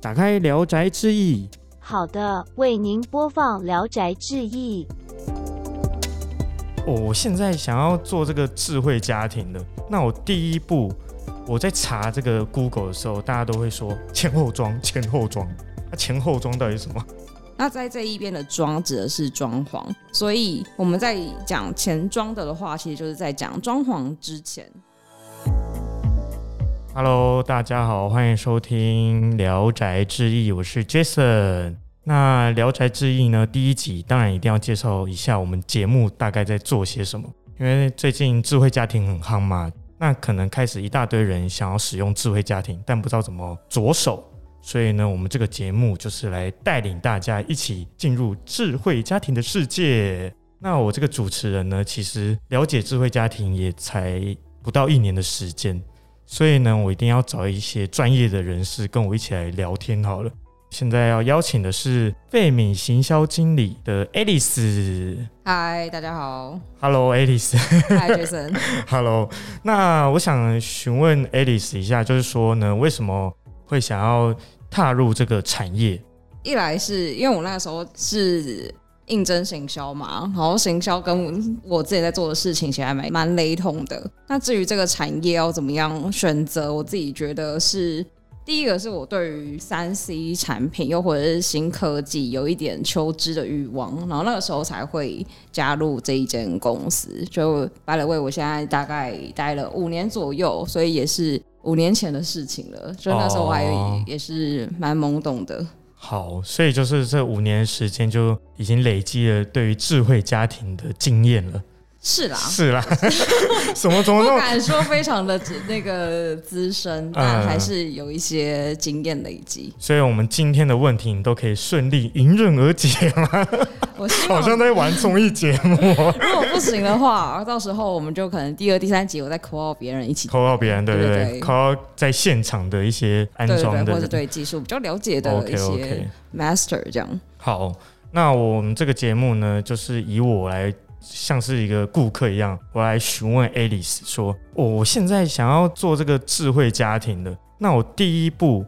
打开《聊斋志异》。好的，为您播放《聊斋志异》。我现在想要做这个智慧家庭的，那我第一步，我在查这个 Google 的时候，大家都会说前后装，前后装。那前后装到底是什么？那在这一边的装指的是装潢，所以我们在讲前装的的话，其实就是在讲装潢之前。Hello，大家好，欢迎收听《聊斋志异》，我是 Jason。那《聊斋志异》呢，第一集当然一定要介绍一下我们节目大概在做些什么，因为最近智慧家庭很夯嘛，那可能开始一大堆人想要使用智慧家庭，但不知道怎么着手，所以呢，我们这个节目就是来带领大家一起进入智慧家庭的世界。那我这个主持人呢，其实了解智慧家庭也才不到一年的时间。所以呢，我一定要找一些专业的人士跟我一起来聊天好了。现在要邀请的是费米行销经理的 Alice。嗨，大家好。Hello，Alice。嗨，Jason。Hello。那我想询问 Alice 一下，就是说呢，为什么会想要踏入这个产业？一来是因为我那个时候是应征行销嘛，然后行销跟我自己在做的事情其实还蛮蛮雷同的。那至于这个产业要怎么样选择，我自己觉得是第一个是我对于三 C 产品又或者是新科技有一点求知的欲望，然后那个时候才会加入这一间公司。就白了为我现在大概待了五年左右，所以也是五年前的事情了。所以那时候我还哦也是蛮懵懂的。好，所以就是这五年时间就已经累积了对于智慧家庭的经验了。是啦，是啦，什么怎么不敢说非常的那个资深，但还是有一些经验累积。所以我们今天的问题你都可以顺利迎刃而解吗？我希好像在玩综艺节目、哦，如果不行的话，到时候我们就可能第二、第三集我再 call 别人一起。call 别人，对不对？对，call 在现场的一些安对对对，或者。对技术比较了解的一些 master 这样。好，那我们这个节目呢，就是以我来像是一个顾客一样，我来询问 Alice 说，哦我现在想要做这个智慧家庭的，那我第一步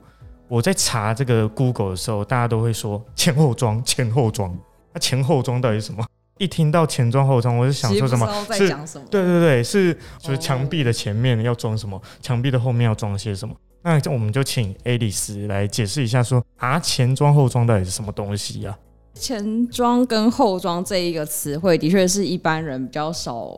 我在查这个 Google 的时候，大家都会说前后装，前后装。那前后装到底是什么？一听到前装后装，我就想说什么是。对对对，是就是哦墙壁的前面要装什么，墙壁的后面要装些什么。那我们就请 Alice 来解释一下说啊，前装后装到底是什么东西呀、前装跟后装这一个词汇，的确是一般人比较少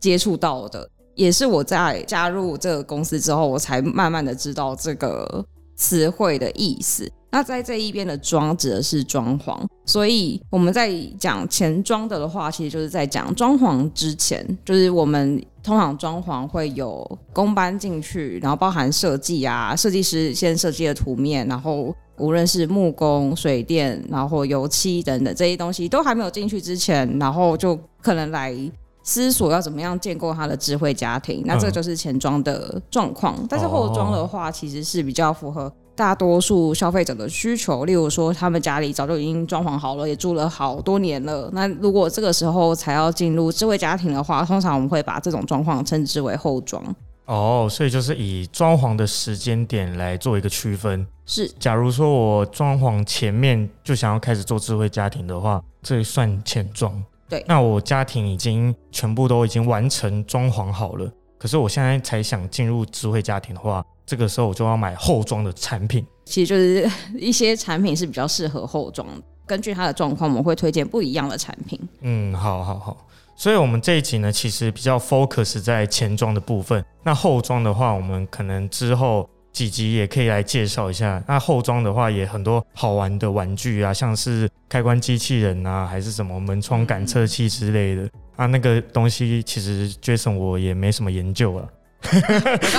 接触到的，也是我在加入这个公司之后，我才慢慢的知道这个词汇的意思。那在这一边的装指的是装潢，所以我们在讲前装的的话，其实就是在讲装潢之前，就是我们通常装潢会有工班进去，然后包含设计啊，设计师先设计的图面，然后无论是木工、水电，然后油漆等等这些东西都还没有进去之前，然后就可能来思索要怎么样建构他的智慧家庭。那这就是前装的状况，但是后装的话，其实是比较符合。大多数消费者的需求，例如说他们家里早就已经装潢好了，也住了好多年了。那如果这个时候才要进入智慧家庭的话，通常我们会把这种状况称之为后装。哦，所以就是以装潢的时间点来做一个区分。是假如说我装潢前面就想要开始做智慧家庭的话，这算前装。对那我家庭已经全部都已经完成装潢好了，可是我现在才想进入智慧家庭的话，这个时候我就要买后装的产品。其实就是一些产品是比较适合后装，根据它的状况，我们会推荐不一样的产品。嗯，好好好。所以，我们这一集呢，其实比较 focus 在前装的部分。那后装的话，我们可能之后几集也可以来介绍一下。那后装的话，也很多好玩的玩具啊，像是开关机器人啊，还是什么门窗感测器之类的啊。那个东西其实 Jason 我也没什么研究啊，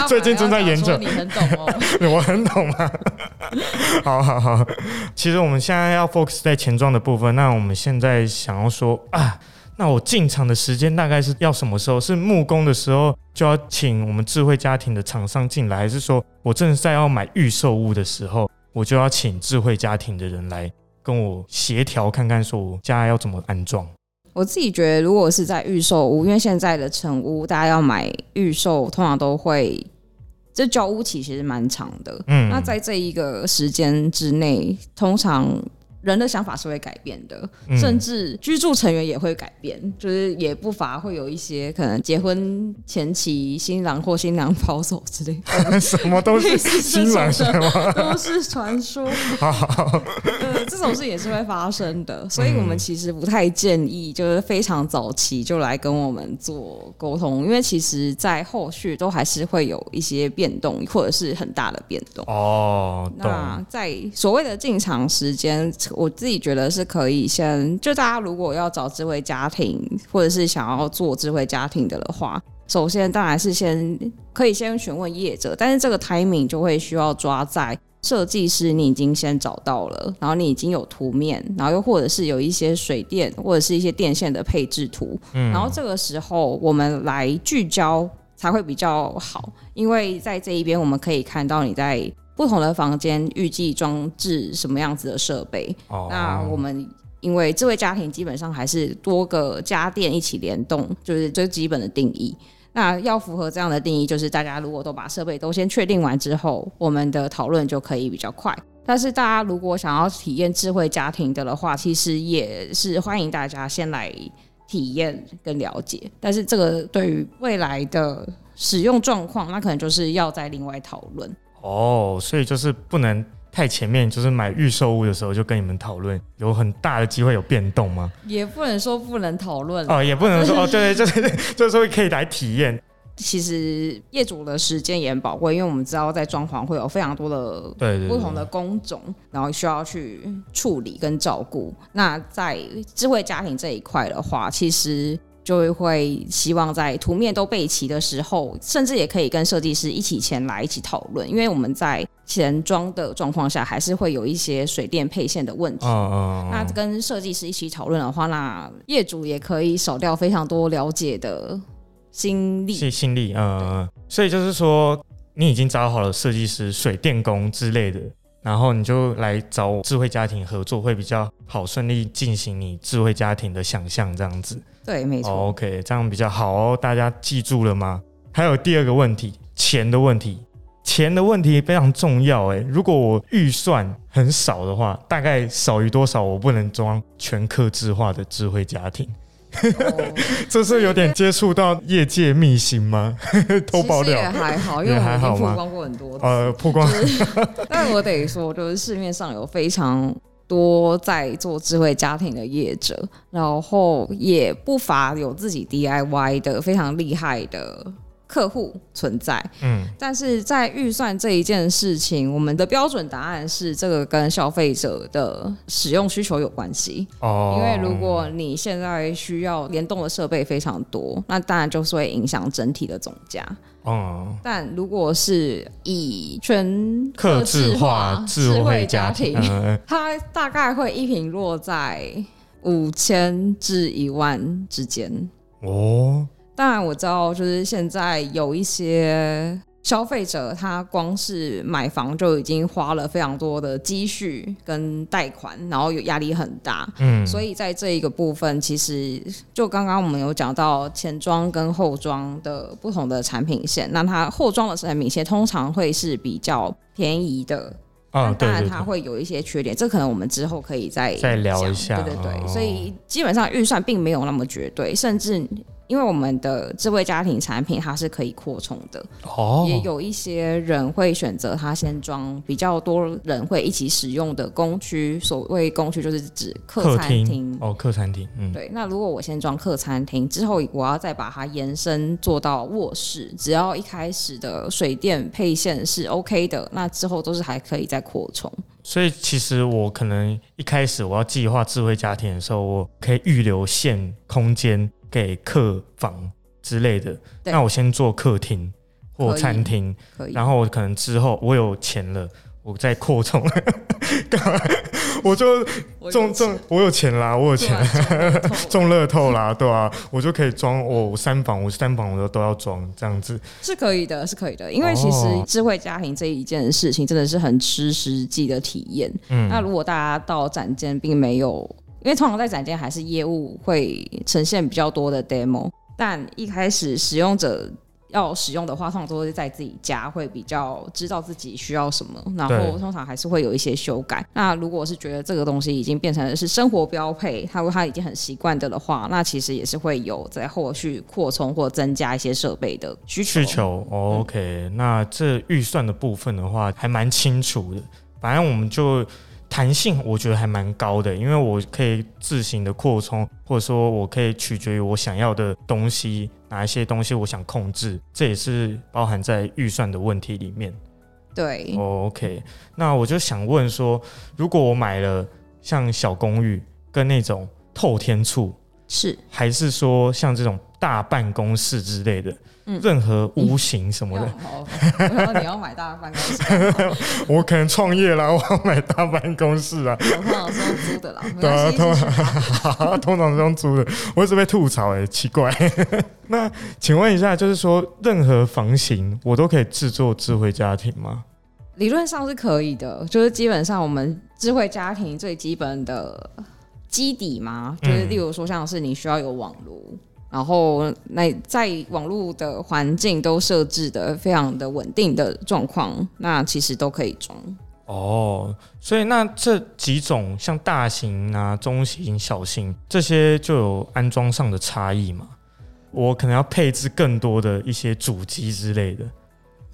最近正在研究你很懂哦。我很懂 吗？好好好，其实我们现在要 focus 在前装的部分。那我们现在想要说啊，那我进场的时间大概是要什么时候？是木工的时候就要请我们智慧家庭的厂商进来，还是说我正在要买预售屋的时候，我就要请智慧家庭的人来跟我协调看看，说我家要怎么安装？我自己觉得，如果是在预售屋，因为现在的成屋大家要买预售，通常都会这交屋期其实蛮长的。嗯，那在这一个时间之内，通常人的想法是会改变的，嗯甚至居住成员也会改变，就是也不乏会有一些可能结婚前期新郎或新娘跑走之类的，什么都是 新郎种的是吗？都是传说。呃，这种事也是会发生的，所以我们其实不太建议，就是非常早期就来跟我们做沟通，因为其实在后续都还是会有一些变动，或者是很大的变动。哦，那在所谓的进场时间，我自己觉得是可以先，就大家如果要找智慧家庭，或者是想要做智慧家庭的的话，首先当然是先可以先询问业者，但是这个 timing 就会需要抓在设计师你已经先找到了，然后你已经有图面，然后又或者是有一些水电或者是一些电线的配置图，嗯。然后这个时候我们来聚焦才会比较好，因为在这一边我们可以看到你在不同的房间预计装置什么样子的设备。哦，那我们因为智慧家庭基本上还是多个家电一起联动，就是最基本的定义。那要符合这样的定义，就是大家如果都把设备都先确定完之后，我们的讨论就可以比较快。但是大家如果想要体验智慧家庭的的话，其实也是欢迎大家先来体验跟了解。但是这个对于未来的使用状况，那可能就是要再另外讨论。哦，所以就是不能太前面，就是买预售屋的时候就跟你们讨论，有很大的机会有变动吗？也不能说不能讨论哦，也不能说哦，对对，就是就是说可以来体验，其实业主的时间也很宝贵，因为我们知道在装潢会有非常多的对对对不同的工种，然后需要去处理跟照顾。那在智慧家庭这一块的话，其实就会希望在图面都备齐的时候，甚至也可以跟设计师一起前来一起讨论，因为我们在前装的状况下，还是会有一些水电配线的问题。嗯嗯，那跟设计师一起讨论的话，那业主也可以少掉非常多了解的心力。是心力，嗯，所以就是说你已经找好了设计师、水电工之类的，然后你就来找智慧家庭合作，会比较好顺利进行你智慧家庭的想象，这样子。对，没错。哦 OK，这样比较好哦，大家记住了吗？还有第二个问题，钱的问题。钱的问题非常重要哎，如果我预算很少的话，大概少于多少我不能装全客制化的智慧家庭？哦 这是有点接触到业界秘辛吗？偷爆料？还好，因为也我们已经还好吗曝光过很多次。呃，曝光就是，但我得说，就是市面上有非常多在做智慧家庭的业者，然后也不乏有自己 DIY 的非常厉害的客户存在。嗯，但是在预算这一件事情，我们的标准答案是这个跟消费者的使用需求有关系。哦，因为如果你现在需要联动的设备非常多，那当然就是会影响整体的总价。嗯，但如果是以全客制化智慧慧家庭，嗯 它大概会一平落在五千至一万之间。哦，当然我知道，就是现在有一些消费者，他光是买房就已经花了非常多的积蓄跟贷款，然后有压力很大。嗯，所以在这一个部分，其实就刚刚我们有讲到前装跟后装的不同的产品线，那它后装的产品线通常会是比较便宜的。啊，对当然它会有一些缺点，这可能我们之后可以再再聊一下对对对，哦所以基本上预算并没有那么绝对，甚至因为我们的智慧家庭产品它是可以扩充的，哦，也有一些人会选择它先装比较多人会一起使用的工区，所谓工区就是指客客餐厅厅。哦，客餐厅，嗯，对，那如果我先装客餐厅，之后我要再把它延伸做到卧室，只要一开始的水电配线是 OK 的，那之后都是还可以再扩充。所以其实我可能一开始我要计划智慧家庭的时候，我可以预留线空间给客房之类的。那我先做客厅或餐厅，然后我可能之后我有钱了，我再扩充。我就中中，我有钱啦，我有钱，中乐透啦，对啊，我就可以装我我三房，我三房我都都要装这样子。是可以的，是可以的，因为其实哦。智慧家庭这一件事情真的是很吃实际的体验。嗯，那如果大家到展间并没有，因为通常在展间还是业务会呈现比较多的 demo，但一开始使用者要使用的话，通常都是在自己家会比较知道自己需要什么，然后通常还是会有一些修改。那如果是觉得这个东西已经变成是生活标配，他他已经很习惯的的话，那其实也是会有在后续扩充或增加一些设备的需求。需求、哦 OK，那这预算的部分的话还蛮清楚的，反正我们就弹性，我觉得还蛮高的，因为我可以自行的扩充，或者说我可以取决于我想要的东西，哪一些东西我想控制，这也是包含在预算的问题里面。对，哦 OK，那我就想问说，如果我买了像小公寓跟那种透天处，是还是说像这种大办公室之类的，嗯任何屋型什么的，你要买大办公室，我可能创业啦，我要买大办公室啊，我通常是用租的啦，没对啊，通继续吧 通常是用租的，我一直被吐槽哎、奇怪。那请问一下，就是说任何房型我都可以制作智慧家庭吗？理论上是可以的，就是基本上我们智慧家庭最基本的基底嘛，就是嗯。例如说像是你需要有网络，然后那在网络的环境都设置的非常的稳定的状况，那其实都可以装。哦，所以那这几种像大型啊、中型、小型这些就有安装上的差异嘛？我可能要配置更多的一些主机之类的。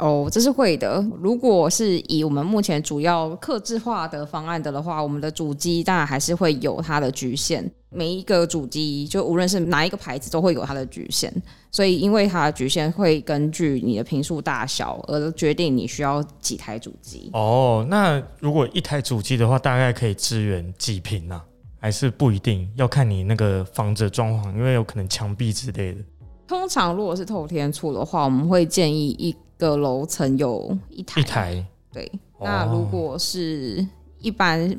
哦，这是会的。如果是以我们目前主要客制化的方案的的话，我们的主机当然还是会有它的局限。每一个主机，就无论是哪一个牌子，都会有它的局限。所以，因为它的局限会根据你的频数大小而决定你需要几台主机。哦，那如果一台主机的话，大概可以支援几平啊？还是不一定要看你那个房子的装潢，因为有可能墙壁之类的。通常如果是透天厝的话，我们会建议一个楼层有一台。一台对，哦那如果是一般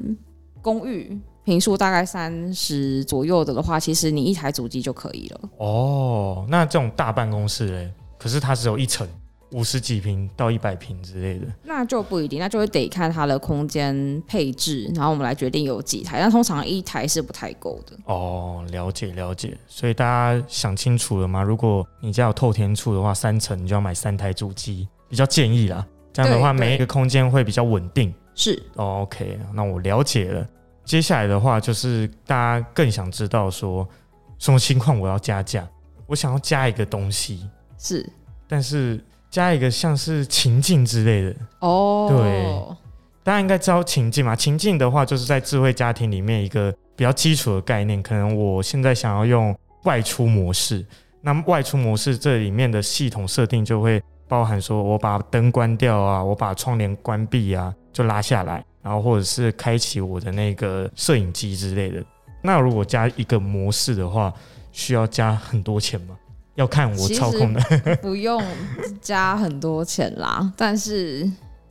公寓平数大概三十左右的的话，其实你一台主机就可以了。哦，那这种大办公室嘞，可是它只有一层，五十几平到一百平之类的。那就不一定，那就会得看它的空间配置，然后我们来决定有几台。但通常一台是不太够的。哦，了解了解。所以大家想清楚了吗？如果你家有透天处的话，三层你就要买三台主机，比较建议啦。这样的话，每一个空间会比较稳定。是，哦 OK，那我了解了。接下来的话，就是大家更想知道说，什么情况我要加价？我想要加一个东西，是但是加一个像是情境之类的。哦，对大家应该知道情境嘛？情境的话，就是在智慧家庭里面一个比较基础的概念。可能我现在想要用外出模式，那么外出模式这里面的系统设定就会包含说，我把灯关掉啊，我把窗帘关闭啊，就拉下来，然后或者是开启我的那个摄影机之类的。那如果加一个模式的话，需要加很多钱吗？要看我操控的。不用加很多钱啦。但是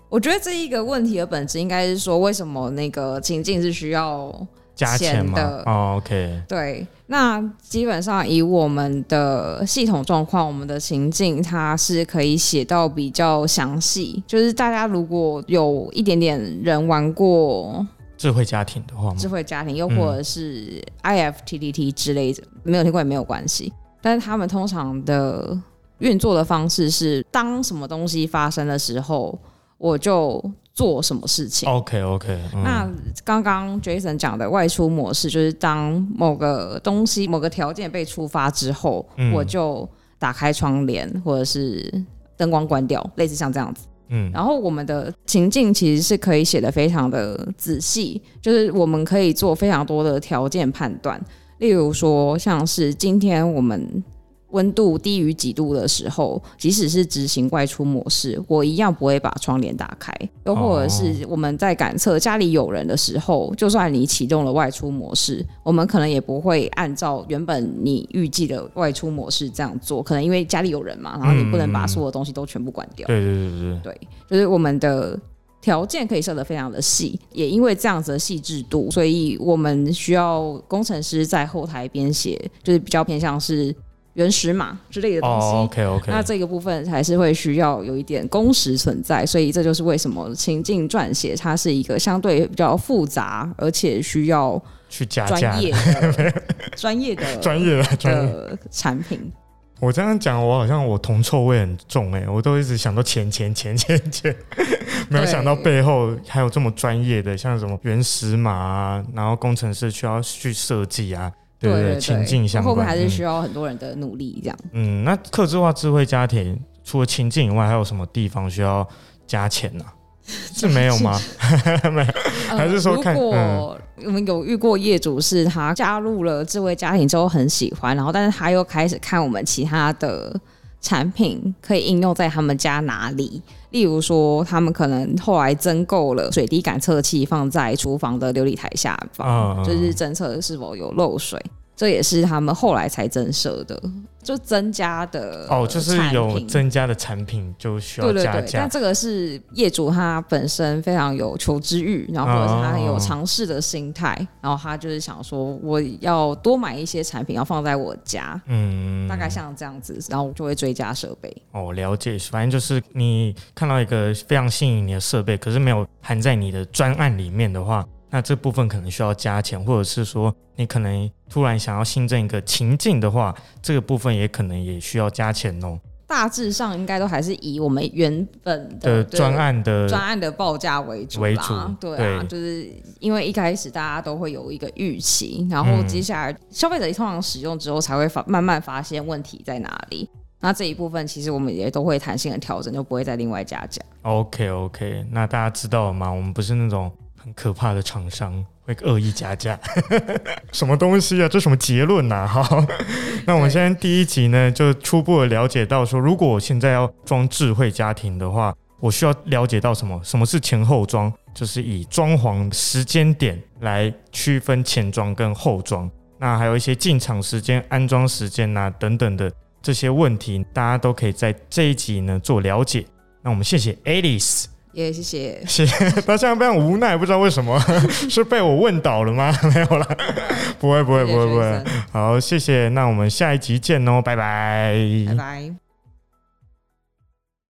我觉得这一个问题的本质应该是说，为什么那个情境是需要加钱的？哦，OK，对，那基本上以我们的系统状况，我们的情境它是可以写到比较详细。就是大家如果有一点点人玩过智慧家庭的话智？慧家庭，又或者是 IFTTT 之类的，没有听过也没有关系。但是他们通常的运作的方式是，当什么东西发生的时候，我就做什么事情。OK OK，、嗯、那刚刚 Jason 讲的外出模式，就是当某个东西、某个条件被触发之后，嗯我就打开窗帘，或者是灯光关掉，类似像这样子。嗯然后我们的情境其实是可以写的非常的仔细，就是我们可以做非常多的条件判断，例如说像是今天我们温度低于几度的时候，即使是执行外出模式，我一样不会把窗帘打开。又或者是我们在感测家里有人的时候，就算你启动了外出模式，我们可能也不会按照原本你预计的外出模式这样做，可能因为家里有人嘛，然后你不能把所有东西都全部关掉。对对对对对，对，就是我们的条件可以设得非常的细，也因为这样子的细致度，所以我们需要工程师在后台编写，就是比较偏向是原始码之类的东西。哦，OK OK，那这个部分还是会需要有一点工时存在，所以这就是为什么情境撰写它是一个相对比较复杂，而且需要去加价专业 专业的专业的专业。的产品。我这样讲，我好像我铜臭味很重哎、我都一直想到钱钱钱钱钱，没有想到背后还有这么专业的，像什么原始码啊，然后工程师需要去设计啊，对不对？情境相关，后面还是需要要很多人的努力，这样。嗯，那客制化智慧家庭除了情境以外，还有什么地方需要加钱呢、是没有吗？没有还是说如果我们有遇过业主是他加入了智慧家庭之后很喜欢，然后但是他又开始看我们其他的产品可以应用在他们家哪里。例如说，他们可能后来增购了水滴感测器，放在厨房的琉璃台下方，嗯就是侦测是否有漏水。这也是他们后来才增设的，就增加的哦，就是有增加的产品就需要对对对，加价但。这个是业主他本身非常有求知欲，然后或者是他很有尝试的心态，然后他就是想说我要多买一些产品要放在我家，嗯，大概像这样子，然后就会追加设备。哦，了解，反正就是你看到一个非常吸引你的设备，可是没有含在你的专案里面的话，那这部分可能需要加钱，或者是说你可能突然想要新增一个情境的话，这个部分也可能也需要加钱哦。大致上应该都还是以我们原本的的专案的专案的报价为主啦为主对啊，对就是因为一开始大家都会有一个预期，然后嗯接下来消费者通常使用之后才会发慢慢发现问题在哪里。那这一部分其实我们也都会弹性的调整，就不会再另外加价。OK OK，那大家知道了吗？我们不是那种很可怕的厂商，会恶意加价。什么东西啊？这什么结论呐、好，那我们现在第一集呢，就初步的了解到说，如果我现在要装智慧家庭的话，我需要了解到什么？什么是前后装？就是以装潢时间点来区分前装跟后装。那还有一些进场时间、安装时间呐、等等的这些问题，大家都可以在这一集呢做了解。那我们谢谢 Alice。也谢谢。谢谢，他现在非常无奈，不知道为什么，是被我问倒了吗？没有啦，不会，不会，不会，不会。好，谢谢，那我们下一集见哦，拜拜拜拜。